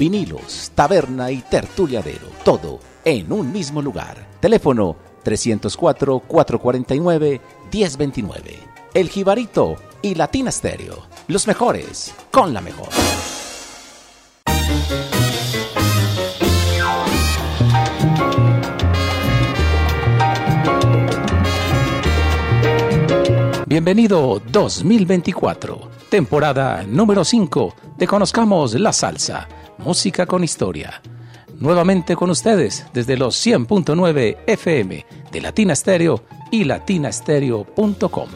vinilos, taberna y tertuliadero, todo en un mismo lugar. Teléfono 304-449-1029. El Jibarito y Latina Stereo, los mejores con la mejor. Bienvenido 2024, temporada número 5 de Conozcamos la Salsa, música con historia. Nuevamente con ustedes desde los 100.9 FM de Latina Stereo y latinastereo.com.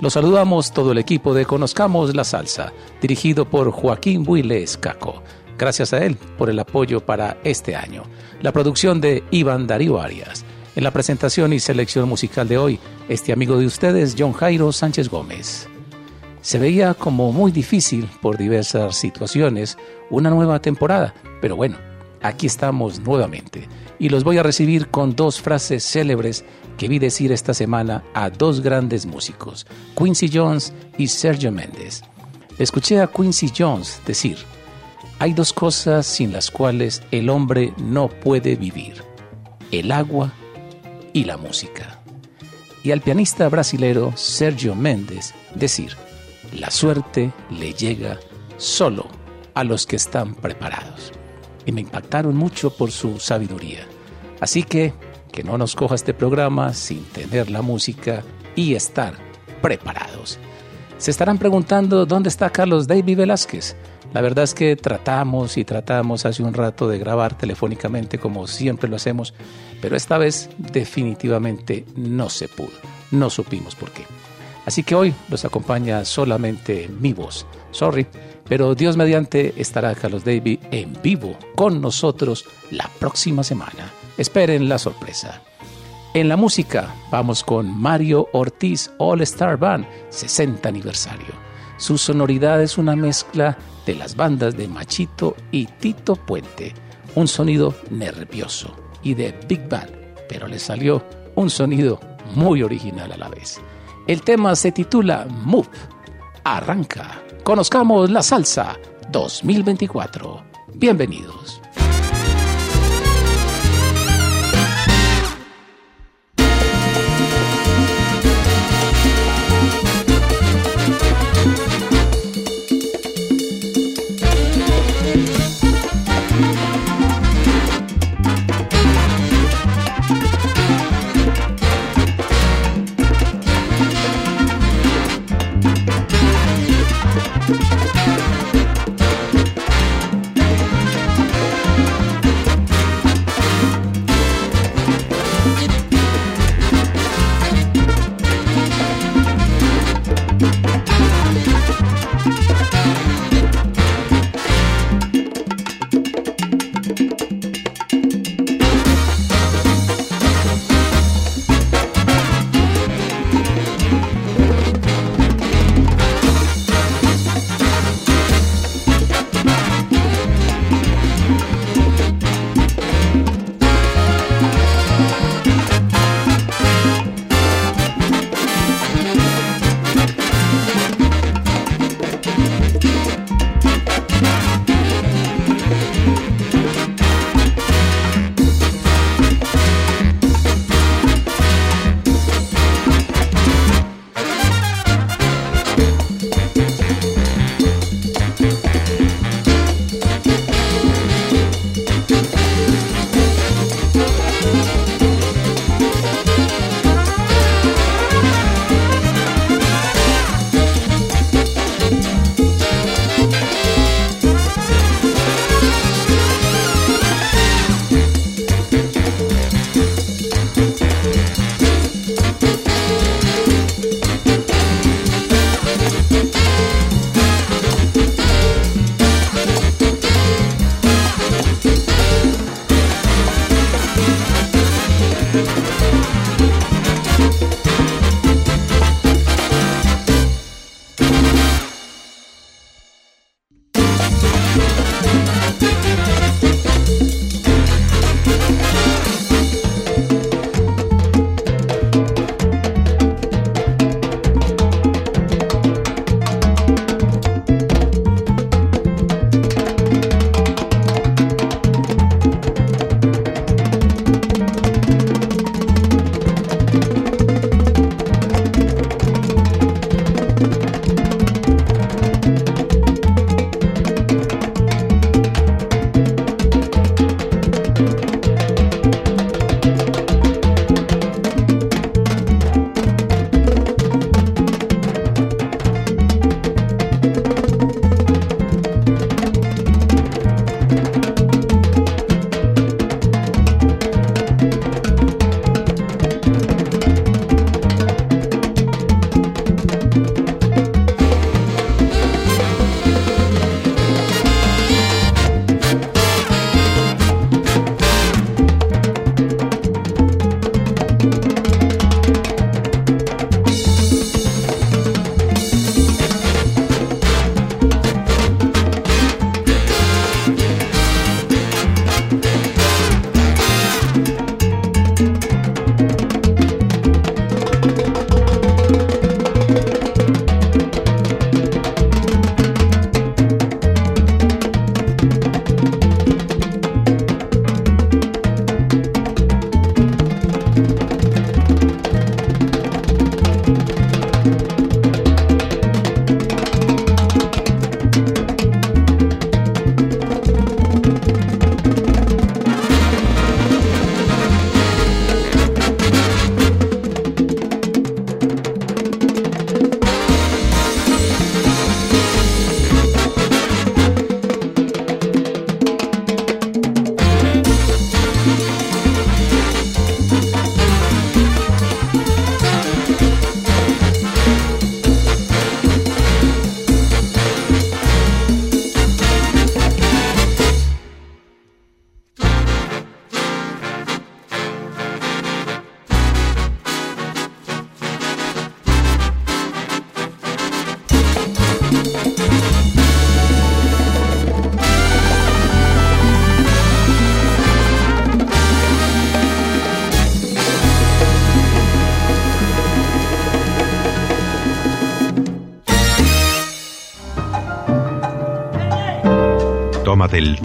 Los saludamos todo el equipo de Conozcamos la Salsa, dirigido por Joaquín Builes Caco. Gracias a él por el apoyo para este año. La producción de Iván Darío Arias. En la presentación y selección musical de hoy, este amigo de ustedes, John Jairo Sánchez Gómez. Se veía como muy difícil por diversas situaciones una nueva temporada, pero bueno, aquí estamos nuevamente y los voy a recibir con dos frases célebres que vi decir esta semana a dos grandes músicos, Quincy Jones y Sergio Méndez. Escuché a Quincy Jones decir, hay dos cosas sin las cuales el hombre no puede vivir, el agua y la música. Y al pianista brasilero Sergio Méndez decir, la suerte le llega solo a los que están preparados. Y me impactaron mucho por su sabiduría. Así que que no nos coja este programa sin tener la música y estar preparados. Se estarán preguntando dónde está Carlos David Velázquez. La verdad es que tratamos y tratamos hace un rato de grabar telefónicamente como siempre lo hacemos, pero esta vez definitivamente no se pudo. No supimos por qué. Así que hoy nos acompaña solamente mi voz. Sorry, pero Dios mediante estará Carlos David en vivo con nosotros la próxima semana. Esperen la sorpresa. En la música vamos con Mario Ortiz All Star Band 60 aniversario. Su sonoridad es una mezcla de las bandas de Machito y Tito Puente, un sonido nervioso y de Big Band, pero le salió un sonido muy original a la vez. El tema se titula Move. Arranca. Conozcamos la salsa 2024. Bienvenidos.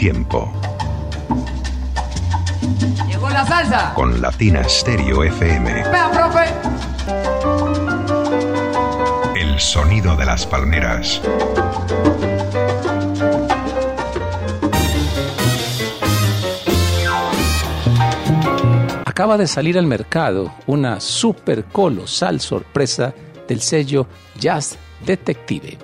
Tiempo. Llegó la salsa. Con Latina Stereo FM. Vea, profe. El sonido de las palmeras. Acaba de salir al mercado una super colosal sorpresa del sello Jazz Detective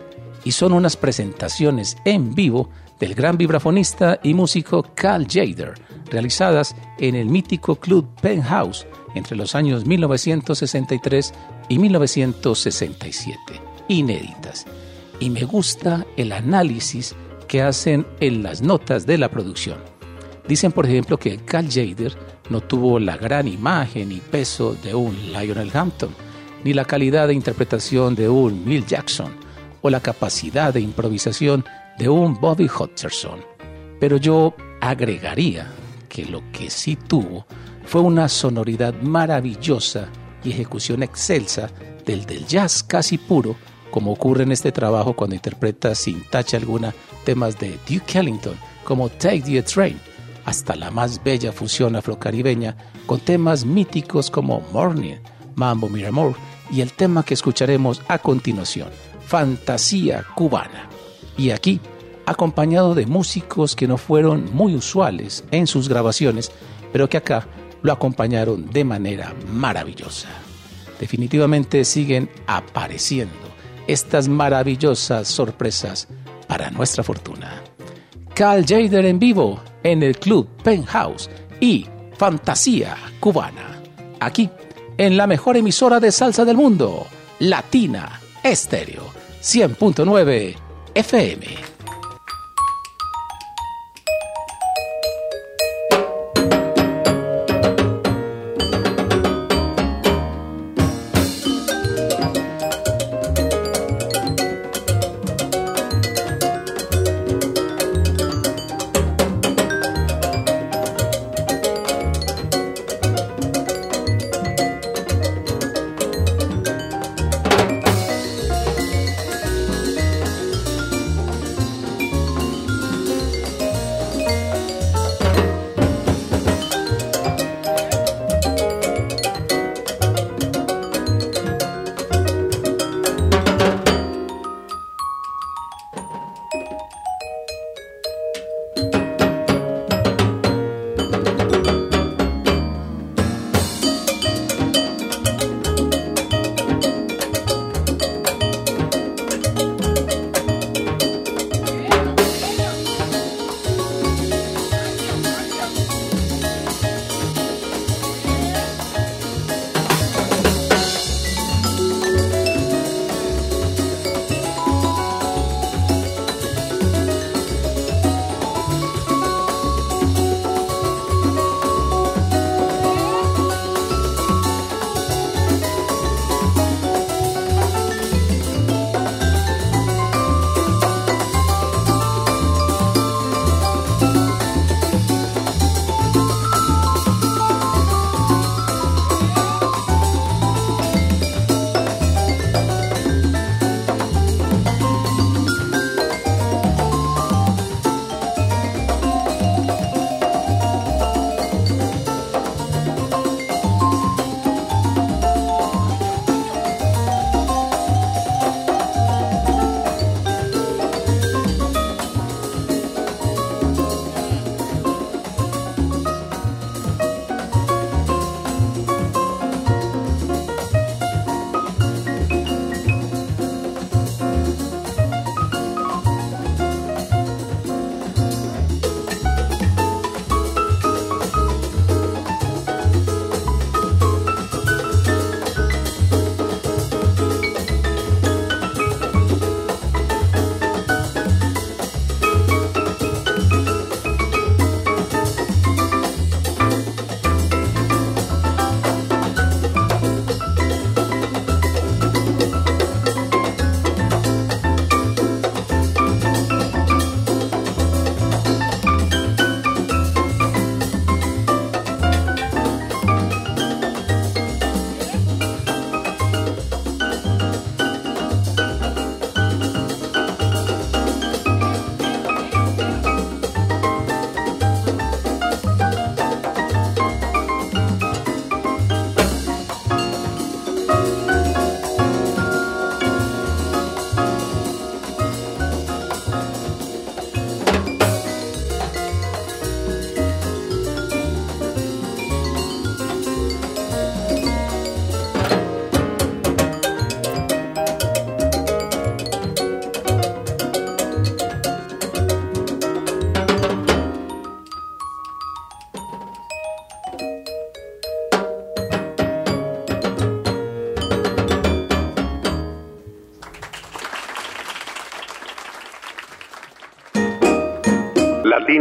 y son unas presentaciones en vivo del gran vibrafonista y músico Cal Jader, realizadas en el mítico Club Penthouse entre los años 1963 y 1967, inéditas. Y me gusta el análisis que hacen en las notas de la producción. Dicen, por ejemplo, que Cal Jader no tuvo la gran imagen y peso de un Lionel Hampton, ni la calidad de interpretación de un Bill Jackson, o la capacidad de improvisación de un Bobby Hutcherson. Pero yo agregaría que lo que sí tuvo fue una sonoridad maravillosa y ejecución excelsa del jazz casi puro, como ocurre en este trabajo cuando interpreta sin tacha alguna temas de Duke Ellington, como Take the Train, hasta la más bella fusión afrocaribeña con temas míticos como Morning, Mambo Miramor y el tema que escucharemos a continuación, Fantasía Cubana. Y aquí, acompañado de músicos que no fueron muy usuales en sus grabaciones, pero que acá lo acompañaron de manera maravillosa. Definitivamente siguen apareciendo estas maravillosas sorpresas para nuestra fortuna. Cal Jader en vivo en el Club Penthouse y Fantasía Cubana. Aquí, en la mejor emisora de salsa del mundo, Latina Estéreo 100.9 FM.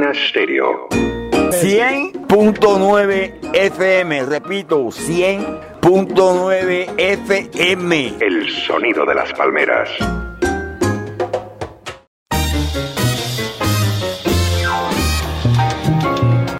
Latina Stereo. 100.9 FM, repito, 100.9 FM. El sonido de las palmeras.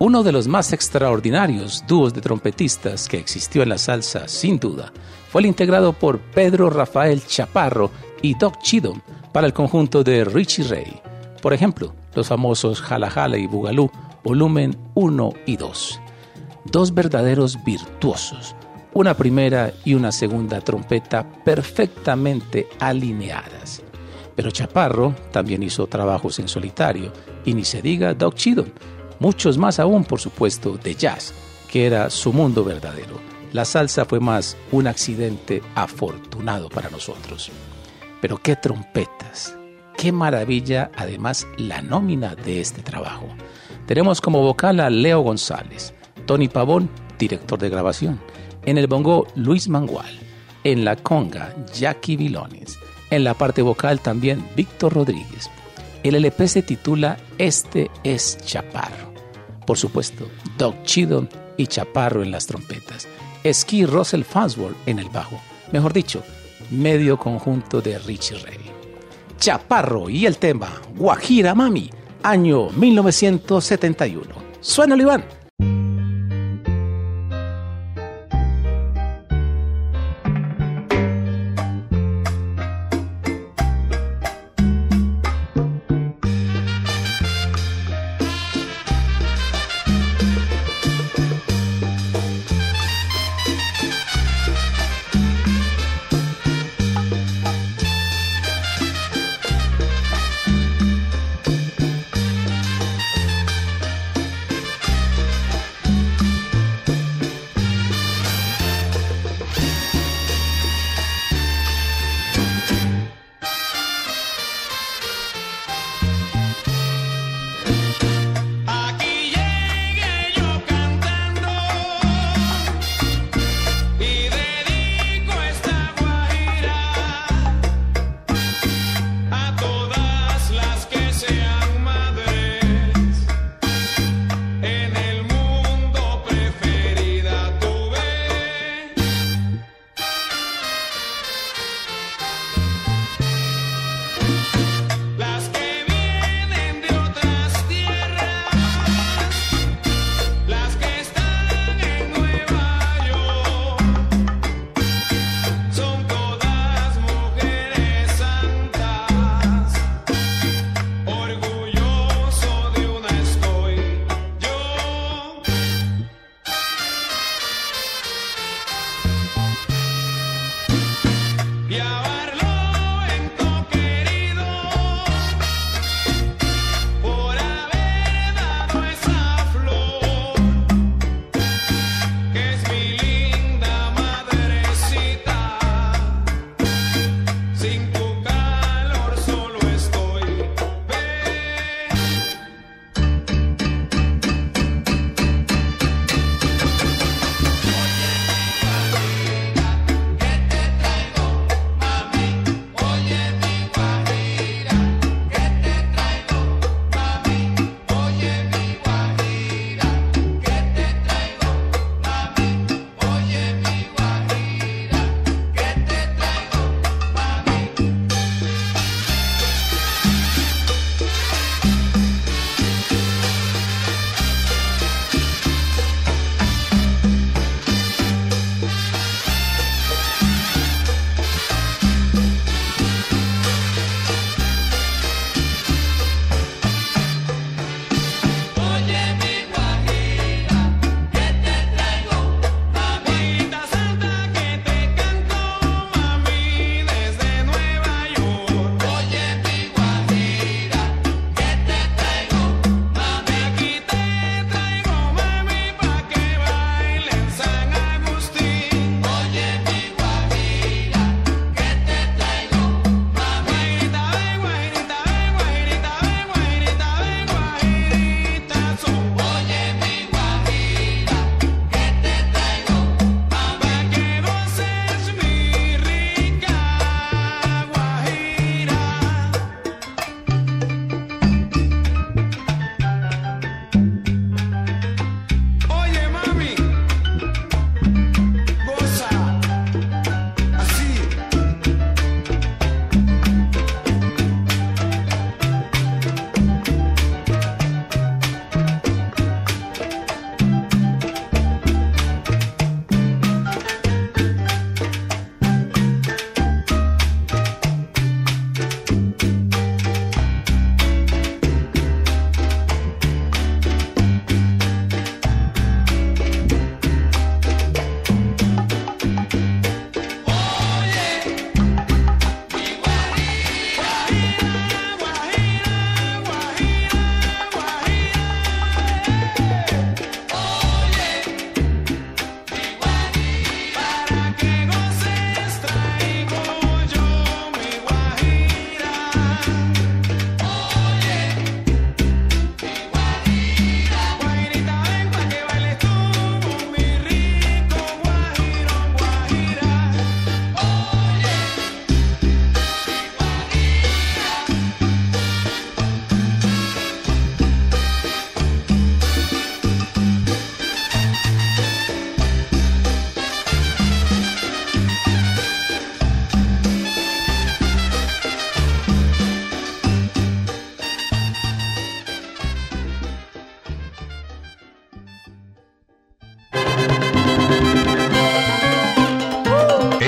Uno de los más extraordinarios dúos de trompetistas que existió en la salsa, sin duda, fue el integrado por Pedro Rafael Chaparro y Doc Chidom para el conjunto de Richie Ray. Por ejemplo, los famosos Jala Jala y Bugalú, volumen 1 y 2. Dos verdaderos virtuosos, una primera y una segunda trompeta perfectamente alineadas. Pero Chaparro también hizo trabajos en solitario, y ni se diga Doc Chidom, muchos más aún, por supuesto, de jazz, que era su mundo verdadero. La salsa fue más un accidente afortunado para nosotros. Pero qué trompetas, qué maravilla además la nómina de este trabajo. Tenemos como vocal a Leo González, Tony Pavón, director de grabación, en el bongo Luis Mangual, en la conga Jackie Vilones, en la parte vocal también Víctor Rodríguez. El LP se titula Este es Chaparro. Por supuesto, Doc Chido y Chaparro en las trompetas. Ski Russell Farnsworth en el bajo. Mejor dicho, medio conjunto de Richie Ray. Chaparro y el tema Guajira Mami, año 1971. Suena Iván.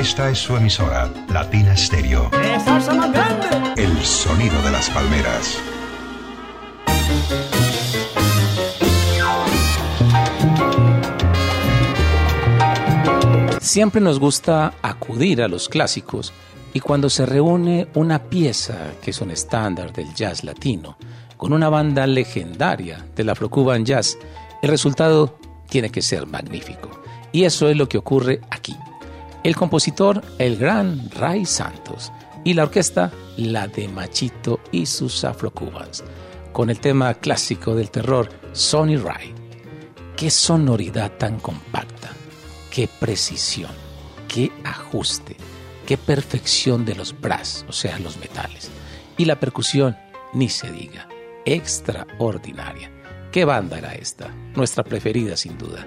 Esta es su emisora, Latina Stereo. salsa más grande! El sonido de las palmeras. Siempre nos gusta acudir a los clásicos y cuando se reúne una pieza que es un estándar del jazz latino con una banda legendaria del Afro-Cuban Jazz, el resultado tiene que ser magnífico. Y eso es lo que ocurre aquí. El compositor, el gran Ray Santos, y la orquesta, la de Machito y sus Afro-Cubans, con el tema clásico del terror, Sonny Ray. Qué sonoridad tan compacta, qué precisión, qué ajuste, qué perfección de los brass, o sea, los metales. Y la percusión, ni se diga, extraordinaria. ¿Qué banda era esta? Nuestra preferida, sin duda.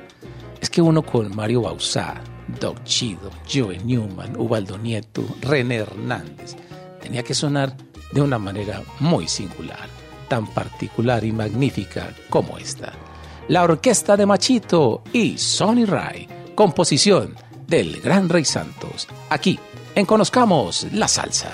Es que uno con Mario Bausá, Doc Chido, Joe Newman, Ubaldo Nieto, René Hernández, tenía que sonar de una manera muy singular, tan particular y magnífica como esta. La orquesta de Machito y Sonny Ray, composición del Gran Rey Santos, aquí en Conozcamos la Salsa.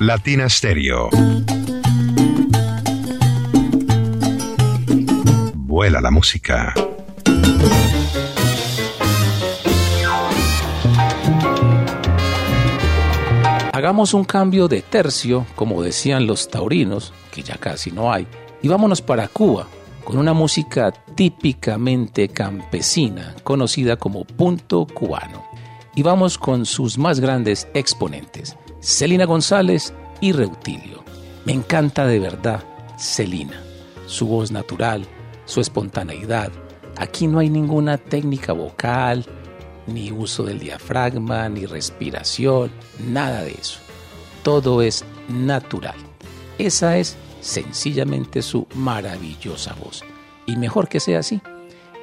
Latina Stereo. Vuela la música. Hagamos un cambio de tercio, como decían los taurinos, que ya casi no hay, y vámonos para Cuba, con una música típicamente campesina, conocida como punto cubano. Y vamos con sus más grandes exponentes. Celina González y Reutilio. Me encanta de verdad Celina, su voz natural, su espontaneidad. Aquí no hay ninguna técnica vocal, ni uso del diafragma, ni respiración, nada de eso. Todo es natural. Esa es sencillamente su maravillosa voz. Y mejor que sea así.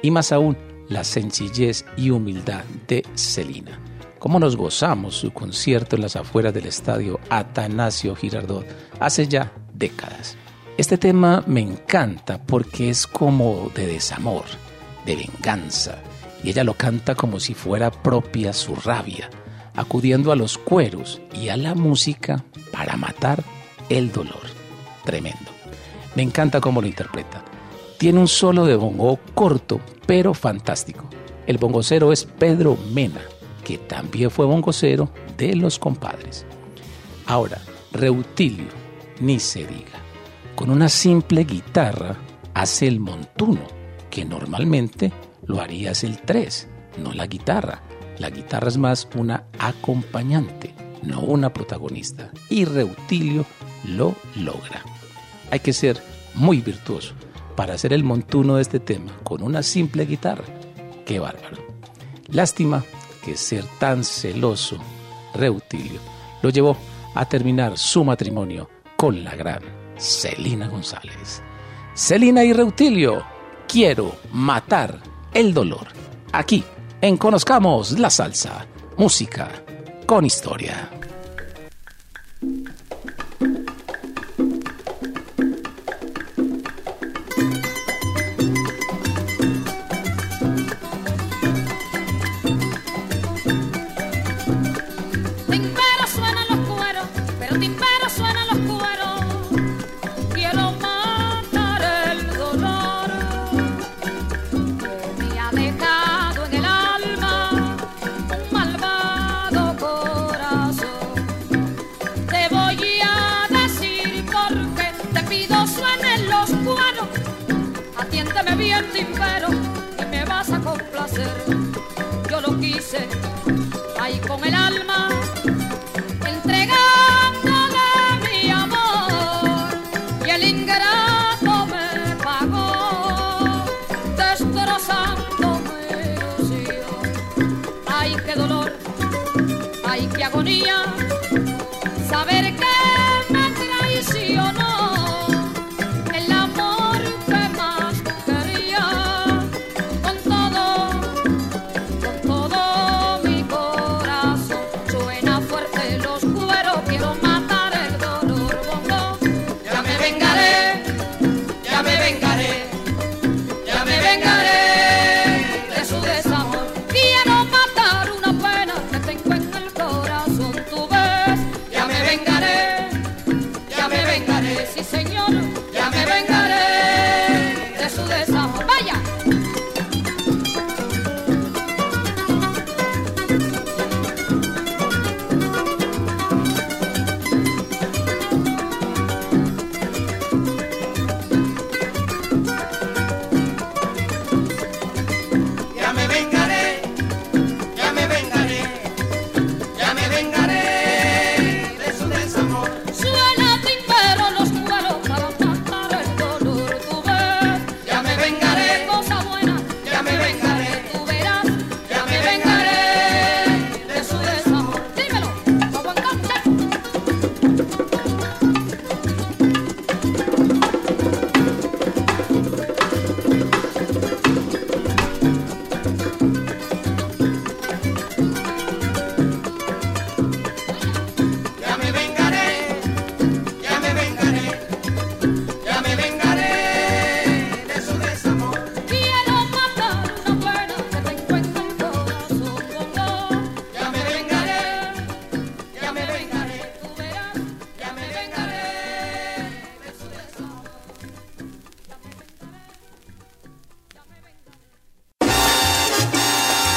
Y más aún, la sencillez y humildad de Celina cómo nos gozamos su concierto en las afueras del estadio Atanasio Girardot hace ya décadas. Este tema me encanta porque es como de desamor, de venganza, y ella lo canta como si fuera propia su rabia, acudiendo a los cueros y a la música para matar el dolor. Tremendo. Me encanta cómo lo interpreta. Tiene un solo de bongo corto, pero fantástico. El bongocero es Pedro Mena, que también fue bongocero de los compadres. Ahora, Reutilio, ni se diga. Con una simple guitarra hace el montuno, que normalmente lo harías el 3, no la guitarra. La guitarra es más una acompañante, no una protagonista. Y Reutilio lo logra. Hay que ser muy virtuoso para hacer el montuno de este tema con una simple guitarra. ¡Qué bárbaro! Lástima ser tan celoso, Reutilio, lo llevó a terminar su matrimonio con la gran Celina González. Celina y Reutilio, quiero matar el dolor. Aquí, en Conozcamos la Salsa, música con historia.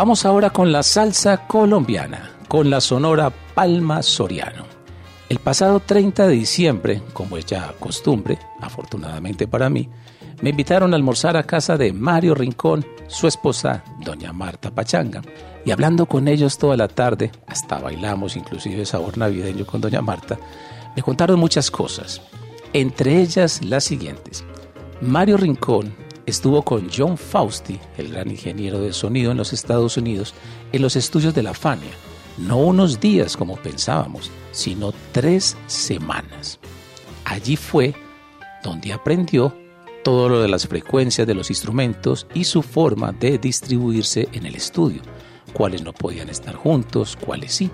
Vamos ahora con la salsa colombiana, con la sonora Palma Soriano. El pasado 30 de diciembre, como es ya costumbre, afortunadamente para mí, me invitaron a almorzar a casa de Mario Rincón, su esposa, doña Marta Pachanga. Y hablando con ellos toda la tarde, hasta bailamos inclusive sabor navideño con doña Marta, me contaron muchas cosas, entre ellas las siguientes. Mario Rincón estuvo con John Fausti, el gran ingeniero de sonido en los Estados Unidos, en los estudios de la Fania, no unos días como pensábamos, sino tres semanas. Allí fue donde aprendió todo lo de las frecuencias de los instrumentos y su forma de distribuirse en el estudio, cuáles no podían estar juntos, cuáles sí.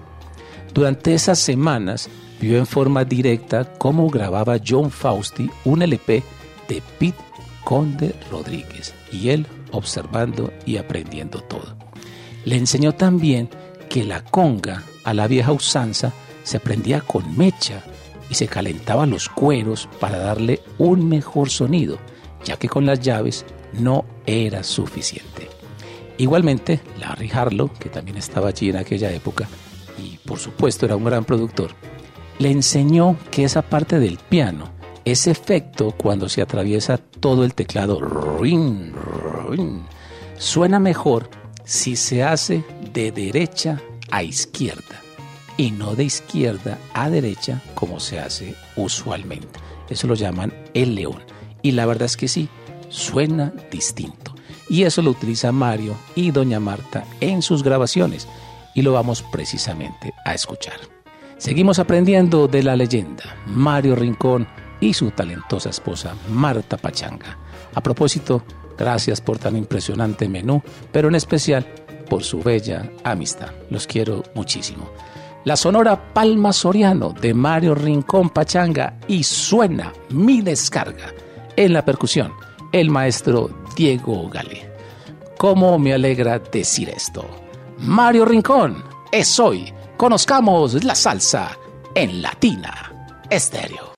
Durante esas semanas vio en forma directa cómo grababa John Fausti un LP de Pete Conde Rodríguez y él observando y aprendiendo todo. Le enseñó también que la conga a la vieja usanza se prendía con mecha y se calentaban los cueros para darle un mejor sonido, ya que con las llaves no era suficiente. Igualmente, Larry Harlow, que también estaba allí en aquella época, y por supuesto era un gran productor, le enseñó que esa parte del piano, ese efecto cuando se atraviesa todo el teclado, suena mejor si se hace de derecha a izquierda y no de izquierda a derecha como se hace usualmente. Eso lo llaman el león. Y la verdad es que sí, suena distinto. Y eso lo utiliza Mario y Doña Marta en sus grabaciones. Y lo vamos precisamente a escuchar. Seguimos aprendiendo de la leyenda, Mario Rincón y su talentosa esposa Marta Pachanga. A propósito, gracias por tan impresionante menú, pero en especial por su bella amistad. Los quiero muchísimo. La sonora Palma Soriano de Mario Rincón Pachanga y suena mi descarga. En la percusión, el maestro Diego Gale. ¿Cómo me alegra decir esto? Mario Rincón es hoy Conozcamos la salsa en Latina Estéreo.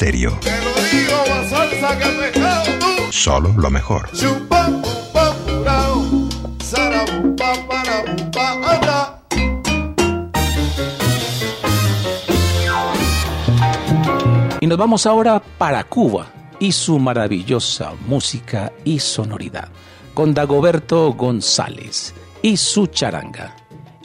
Stereo. Te lo digo, salsa que el pescado tú. Solo lo mejor. Y nos vamos ahora para Cuba y su maravillosa música y sonoridad, con Dagoberto González y su charanga.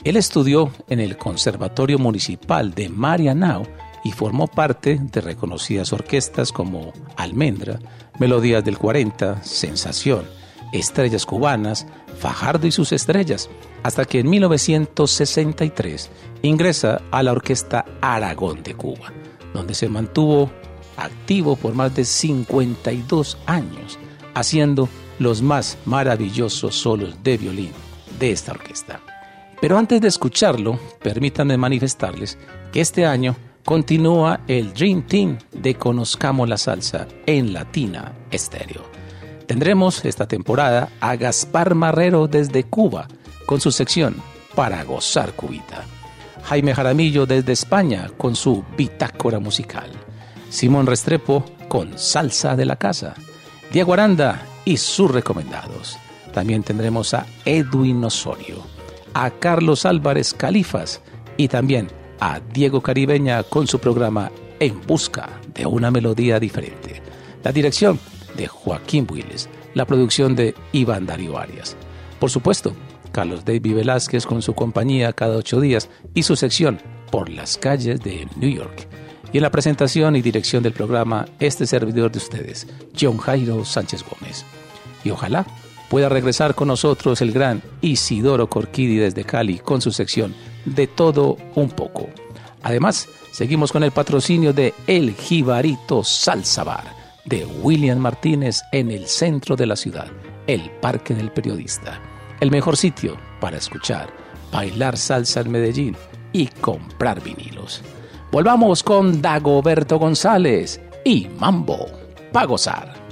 Él estudió en el Conservatorio Municipal de Marianao y formó parte de reconocidas orquestas como Almendra, Melodías del 40, Sensación, Estrellas Cubanas, Fajardo y sus estrellas, hasta que en 1963 ingresa a la Orquesta Aragón de Cuba, donde se mantuvo activo por más de 52 años, haciendo los más maravillosos solos de violín de esta orquesta. Pero antes de escucharlo, permítanme manifestarles que este año continúa el Dream Team de Conozcamos la Salsa en Latina Estéreo. Tendremos esta temporada a Gaspar Marrero desde Cuba con su sección Para Gozar Cubita. Jaime Jaramillo desde España con su bitácora musical. Simón Restrepo con Salsa de la Casa. Diego Aranda y sus recomendados. También tendremos a Edwin Osorio, a Carlos Álvarez Califas y también a Diego Caribeña con su programa En Busca de una Melodía Diferente. La dirección de Joaquín Willes, la producción de Iván Darío Arias. Por supuesto, Carlos David Velázquez con su compañía cada ocho días y su sección Por las calles de New York. Y en la presentación y dirección del programa, este servidor de ustedes, John Jairo Sánchez Gómez. Y ojalá pueda regresar con nosotros el gran Isidoro Corquidi desde Cali con su sección De todo un poco. Además, seguimos con el patrocinio de El Jibarito Salsa Bar de William Martínez en el centro de la ciudad, el Parque del Periodista. El mejor sitio para escuchar, bailar salsa en Medellín y comprar vinilos. Volvamos con Dagoberto González y Mambo para gozar.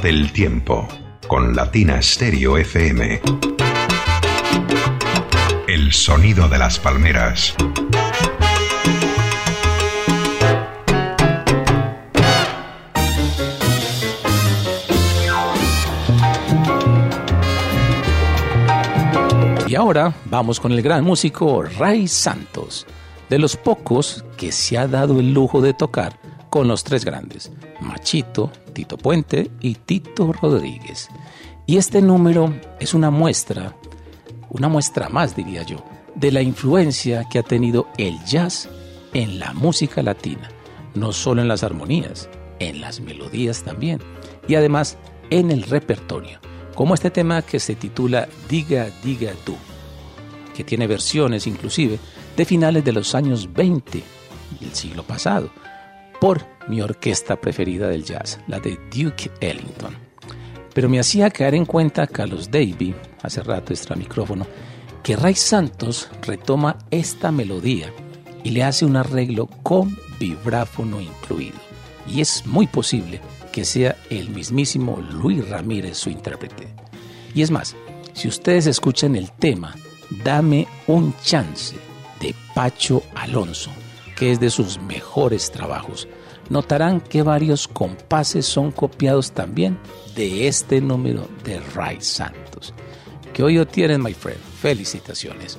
Tómate el tiempo con Latina Stereo FM. El sonido de las palmeras. Y ahora vamos con el gran músico Ray Santos, de los pocos que se ha dado el lujo de tocar con los tres grandes, Machito, Tito Puente y Tito Rodríguez. Y este número es una muestra, una muestra más diría yo, de la influencia que ha tenido el jazz en la música latina, no solo en las armonías, en las melodías también, y además en el repertorio como este tema que se titula Diga, diga tú, que tiene versiones inclusive de finales de los años 20 del siglo pasado, por mi orquesta preferida del jazz, la de Duke Ellington. Pero me hacía caer en cuenta Carlos Davy, hace rato extra micrófono, que Ray Santos retoma esta melodía y le hace un arreglo con vibráfono incluido. Y es muy posible que sea el mismísimo Luis Ramírez su intérprete. Y es más, si ustedes escuchan el tema Dame un chance de Pacho Alonso, que es de sus mejores trabajos, notarán que varios compases son copiados también de este número de Ray Santos. Que hoy tienen, my friend. Felicitaciones.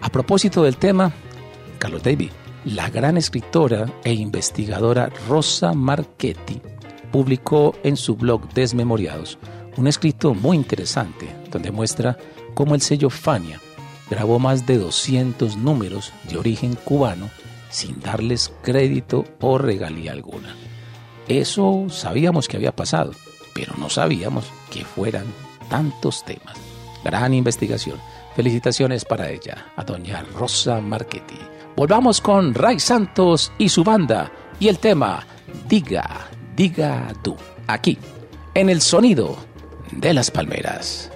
A propósito del tema, Carlos David, la gran escritora e investigadora Rosa Marchetti publicó en su blog Desmemoriados un escrito muy interesante donde muestra cómo el sello Fania grabó más de 200 números de origen cubano sin darles crédito o regalía alguna. Eso sabíamos que había pasado, pero no sabíamos que fueran tantos temas. Gran investigación. Felicitaciones para ella, a doña Rosa Marchetti. Volvamos con Ray Santos y su banda y el tema Diga, diga tú, aquí, en el sonido de las palmeras.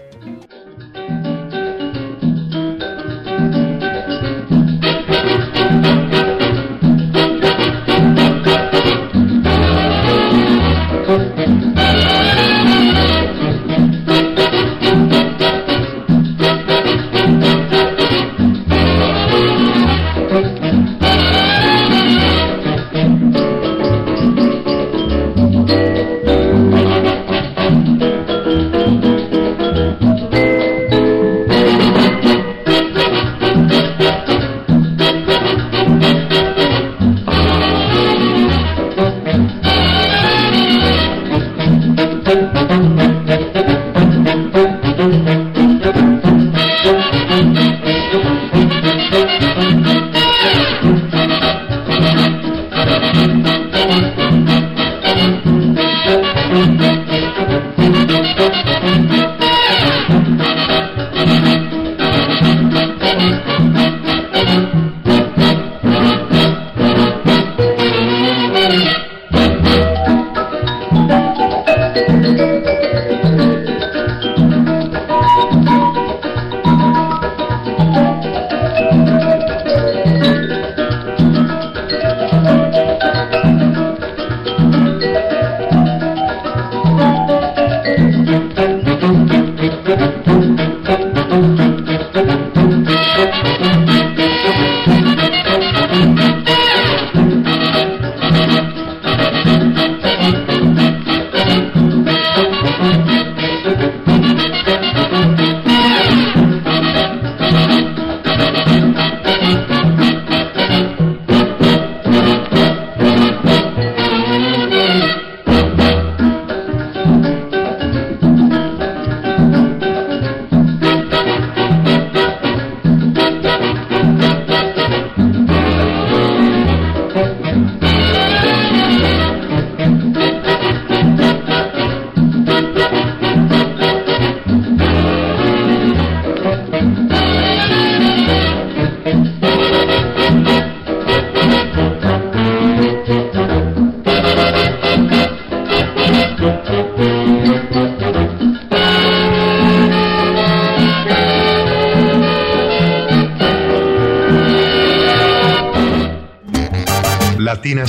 Latina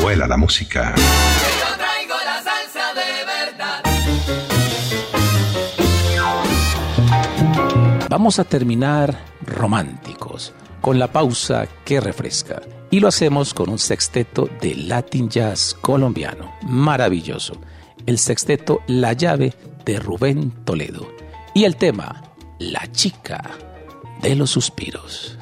Vuela la música. Yo traigo la salsa de verdad. Vamos a terminar románticos, con la pausa que refresca. Y lo hacemos con un sexteto de Latin Jazz colombiano. Maravilloso. El sexteto La llave de Rubén Toledo. Y el tema, La chica de los suspiros.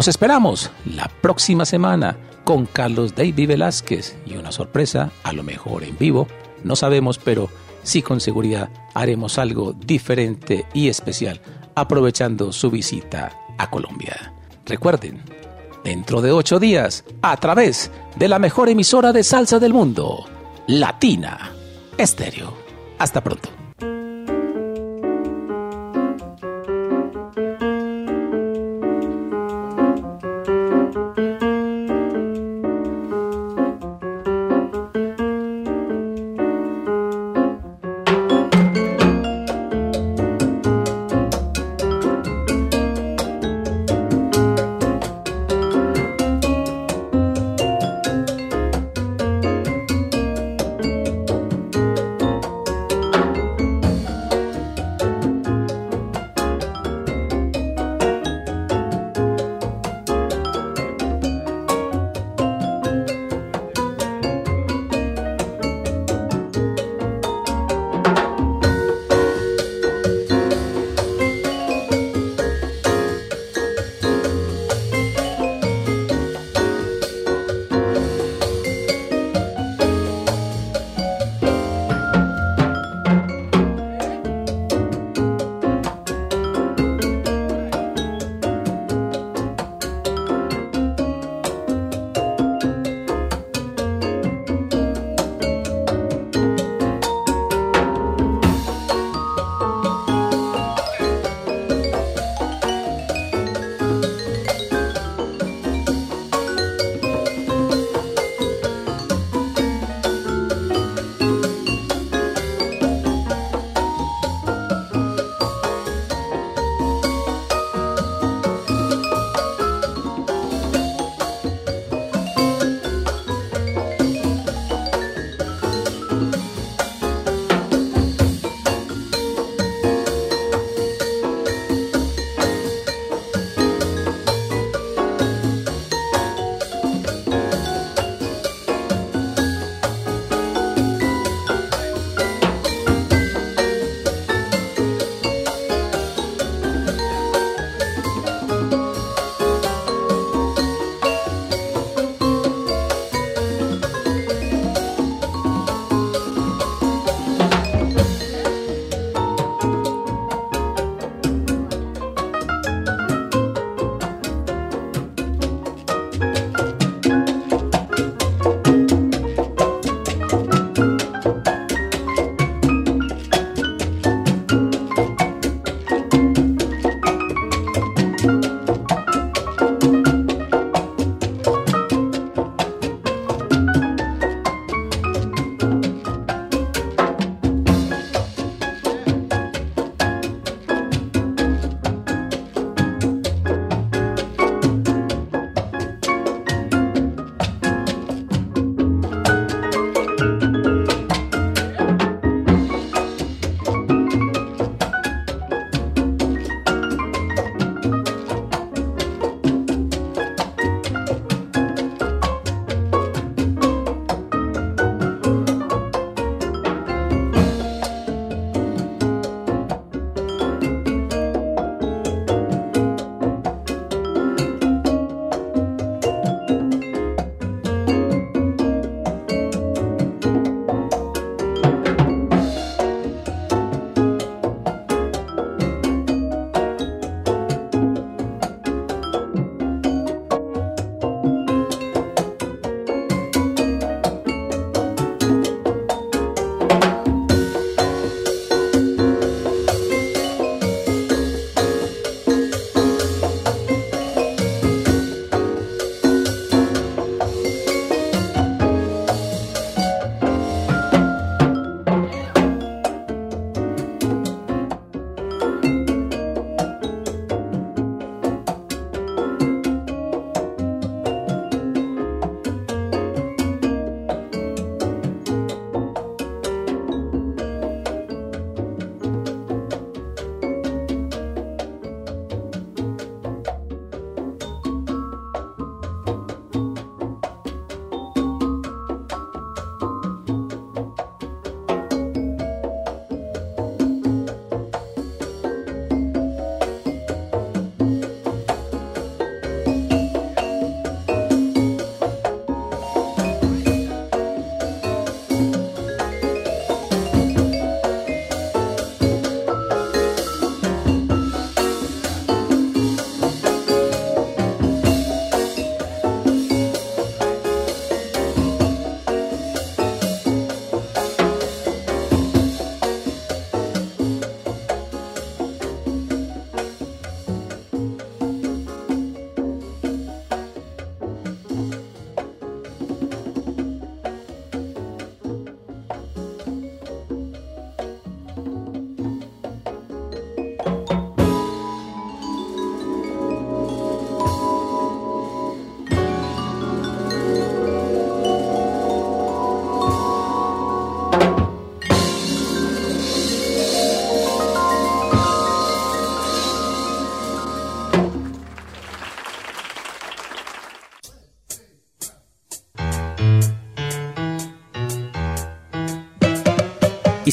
Los esperamos la próxima semana con Carlos David Velázquez y una sorpresa, a lo mejor en vivo, no sabemos, pero sí con seguridad haremos algo diferente y especial aprovechando su visita a Colombia. Recuerden, dentro de ocho días, a través de la mejor emisora de salsa del mundo, Latina Estéreo. Hasta pronto.